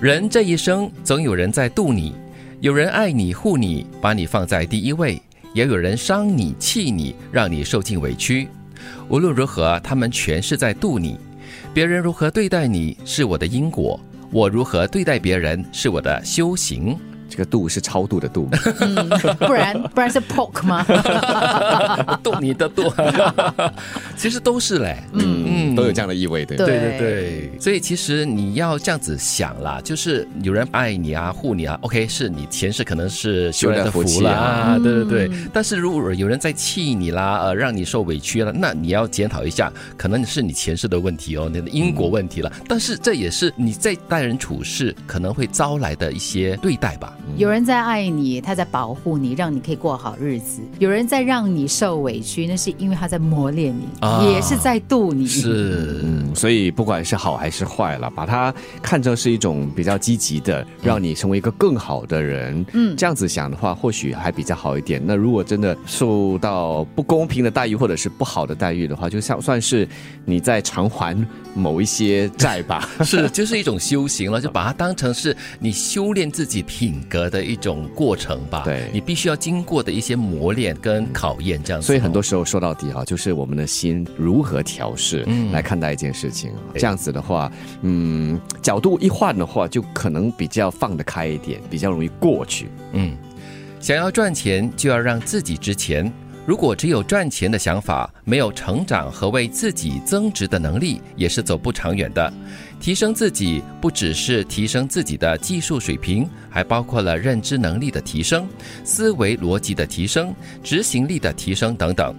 人这一生总有人在渡你，有人爱你护你，把你放在第一位；也有人伤你气你，让你受尽委屈。无论如何，他们全是在渡你。别人如何对待你，是我的因果；我如何对待别人，是我的修行。这个度是超度的度，嗯，不然不然是 poke 吗？度你的度，其实都是嘞，嗯嗯，都有这样的意味，对。对。对。对对。所以其实你要这样子想啦，就是有人爱你啊，护你啊，OK，是你前世可能是修来的福啦，对对对。但是如果有人在气你啦，呃，让你受委屈了，那你要检讨一下，可能是你前世的问题哦，你的因果问题了。但是这也是你在待人处事可能会招来的一些对待吧。有人在爱你，他在保护你，让你可以过好日子；有人在让你受委屈，那是因为他在磨练你，啊也是在度你。是，嗯，所以不管是好还是坏了，把它看成是一种比较积极的，让你成为一个更好的人。嗯这样子想的话，或许还比较好一点。那如果真的受到不公平的待遇或者是不好的待遇的话，就像算是你在偿还某一些债吧。是，就是一种修行了，就把它当成是你修炼自己品格的一种过程吧。对你必须要经过的一些磨练跟考验，这样子。所以很多时候说到底哈，就是我们的心如何调试嗯来看待一件事情。对这样子的话，嗯，角度一换的话，就可能比较放得开一点，比较容易过去。嗯，想要赚钱，就要让自己值钱。如果只有赚钱的想法，没有成长和为自己增值的能力，也是走不长远的。提升自己，不只是提升自己的技术水平，还包括了认知能力的提升、思维逻辑的提升、执行力的提升等等。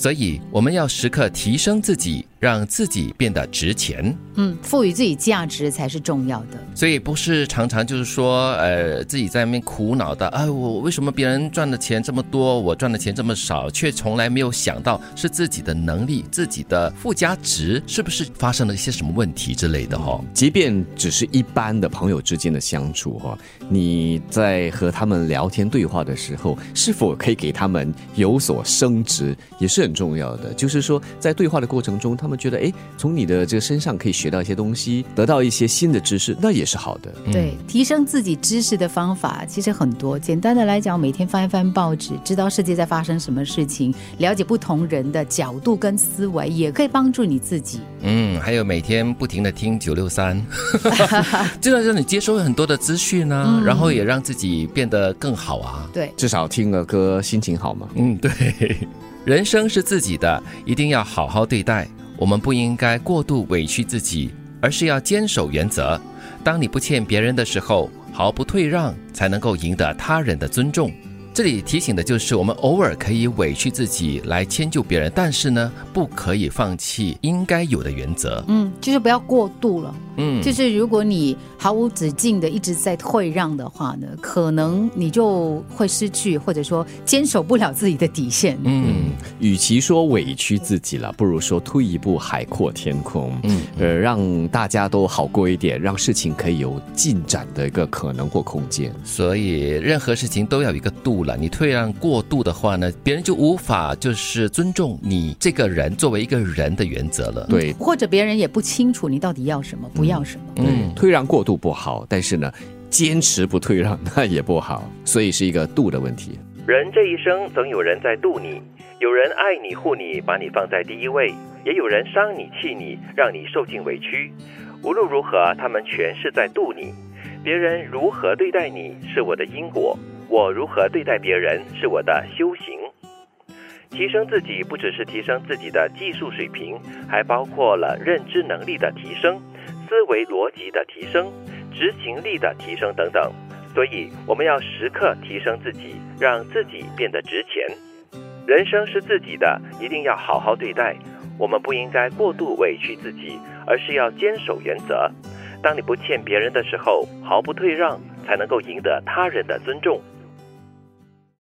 所以，我们要时刻提升自己，让自己变得值钱。嗯，赋予自己价值才是重要的。所以不是常常就是说，呃，自己在那边苦恼的，哎，我为什么别人赚的钱这么多，我赚的钱这么少，却从来没有想到是自己的能力、自己的附加值是不是发生了一些什么问题之类的哈、哦。即便只是一般的朋友之间的相处哈，你在和他们聊天对话的时候，是否可以给他们有所升值，也是很重要的。就是说，在对话的过程中，他们觉得诶，从你的这个身上可以学到一些东西，得到一些新的知识，那也是好的。对，提升自己知识的方法其实很多。简单的来讲，每天翻一翻报纸，知道世界在发生什么事情，了解不同人的角度跟思维，也可以帮助你自己。嗯，还有每天不停的听九六三，就让让你接收很多的资讯啊，然后也让自己变得更好啊。对，至少听了歌，心情好嘛。嗯，对，人生是自己的，一定要好好对待。我们不应该过度委屈自己，而是要坚守原则。当你不欠别人的时候，毫不退让，才能够赢得他人的尊重。这里提醒的就是，我们偶尔可以委屈自己来迁就别人，但是呢，不可以放弃应该有的原则。嗯，就是不要过度了。嗯，就是如果你毫无止境的一直在退让的话呢，可能你就会失去，或者说坚守不了自己的底线。嗯，与其说委屈自己了，不如说退一步海阔天空。嗯，呃，让大家都好过一点，让事情可以有进展的一个可能或空间。所以任何事情都要有一个度了。你退让过度的话呢，别人就无法就是尊重你这个人作为一个人的原则了。对，或者别人也不清楚你到底要什么，不要什么。嗯，退让过度不好，但是呢，坚持不退让 那也不好，所以是一个度的问题。人这一生总有人在度你，有人爱你护你，把你放在第一位；也有人伤你气你，让你受尽委屈。无论如何，他们全是在度你。别人如何对待你，是我的因果；我如何对待别人，是我的修行。提升自己不只是提升自己的技术水平，还包括了认知能力的提升、思维逻辑的提升、执行力的提升等等。所以，我们要时刻提升自己，让自己变得值钱。人生是自己的，一定要好好对待。我们不应该过度委屈自己，而是要坚守原则。当你不欠别人的时候，毫不退让，才能够赢得他人的尊重。